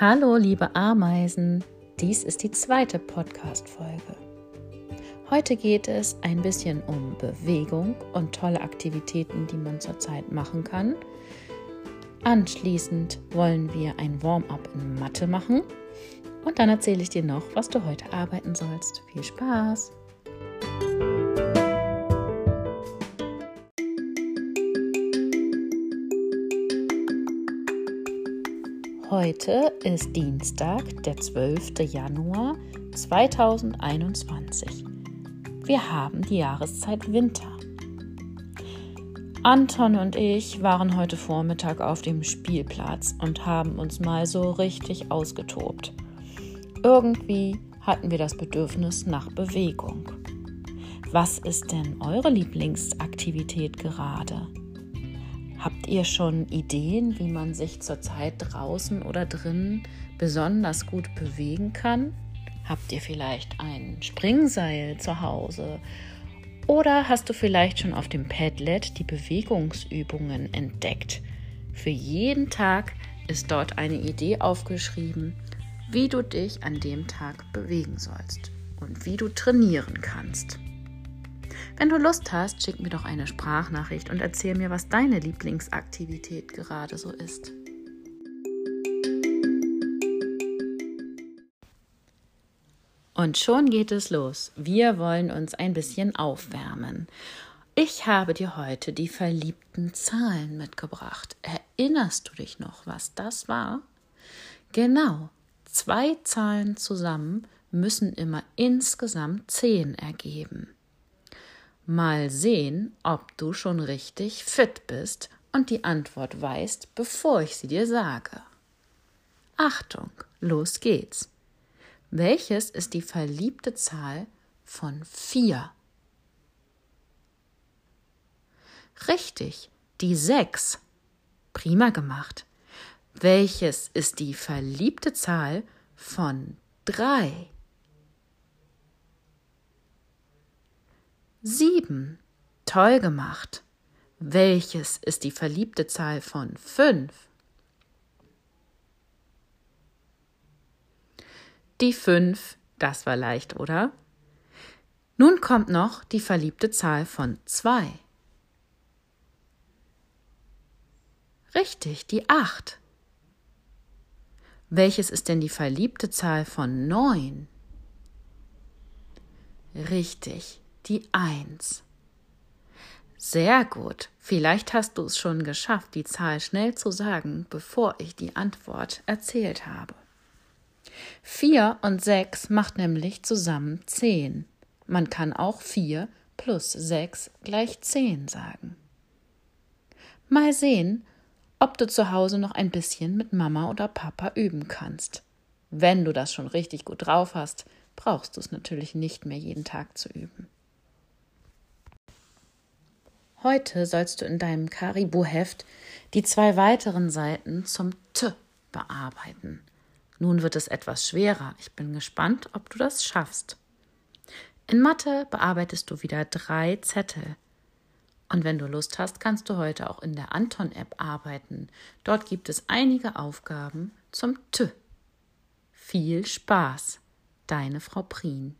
Hallo, liebe Ameisen, dies ist die zweite Podcast-Folge. Heute geht es ein bisschen um Bewegung und tolle Aktivitäten, die man zurzeit machen kann. Anschließend wollen wir ein Warm-up in Mathe machen und dann erzähle ich dir noch, was du heute arbeiten sollst. Viel Spaß! Heute ist Dienstag, der 12. Januar 2021. Wir haben die Jahreszeit Winter. Anton und ich waren heute Vormittag auf dem Spielplatz und haben uns mal so richtig ausgetobt. Irgendwie hatten wir das Bedürfnis nach Bewegung. Was ist denn eure Lieblingsaktivität gerade? Habt ihr schon Ideen, wie man sich zurzeit draußen oder drinnen besonders gut bewegen kann? Habt ihr vielleicht ein Springseil zu Hause? Oder hast du vielleicht schon auf dem Padlet die Bewegungsübungen entdeckt? Für jeden Tag ist dort eine Idee aufgeschrieben, wie du dich an dem Tag bewegen sollst und wie du trainieren kannst. Wenn du Lust hast, schick mir doch eine Sprachnachricht und erzähl mir, was deine Lieblingsaktivität gerade so ist. Und schon geht es los. Wir wollen uns ein bisschen aufwärmen. Ich habe dir heute die verliebten Zahlen mitgebracht. Erinnerst du dich noch, was das war? Genau, zwei Zahlen zusammen müssen immer insgesamt zehn ergeben. Mal sehen, ob du schon richtig fit bist und die Antwort weißt, bevor ich sie dir sage. Achtung, los geht's. Welches ist die verliebte Zahl von vier? Richtig, die sechs. Prima gemacht. Welches ist die verliebte Zahl von drei? Sieben. Toll gemacht. Welches ist die verliebte Zahl von fünf? Die fünf, das war leicht, oder? Nun kommt noch die verliebte Zahl von zwei. Richtig, die acht. Welches ist denn die verliebte Zahl von neun? Richtig, die Eins. Sehr gut. Vielleicht hast du es schon geschafft, die Zahl schnell zu sagen, bevor ich die Antwort erzählt habe. Vier und sechs macht nämlich zusammen zehn. Man kann auch vier plus sechs gleich zehn sagen. Mal sehen, ob du zu Hause noch ein bisschen mit Mama oder Papa üben kannst. Wenn du das schon richtig gut drauf hast, brauchst du es natürlich nicht mehr jeden Tag zu üben. Heute sollst du in deinem Karibu-Heft die zwei weiteren Seiten zum T bearbeiten. Nun wird es etwas schwerer. Ich bin gespannt, ob du das schaffst. In Mathe bearbeitest du wieder drei Zettel. Und wenn du Lust hast, kannst du heute auch in der Anton-App arbeiten. Dort gibt es einige Aufgaben zum T. Viel Spaß, deine Frau Prien.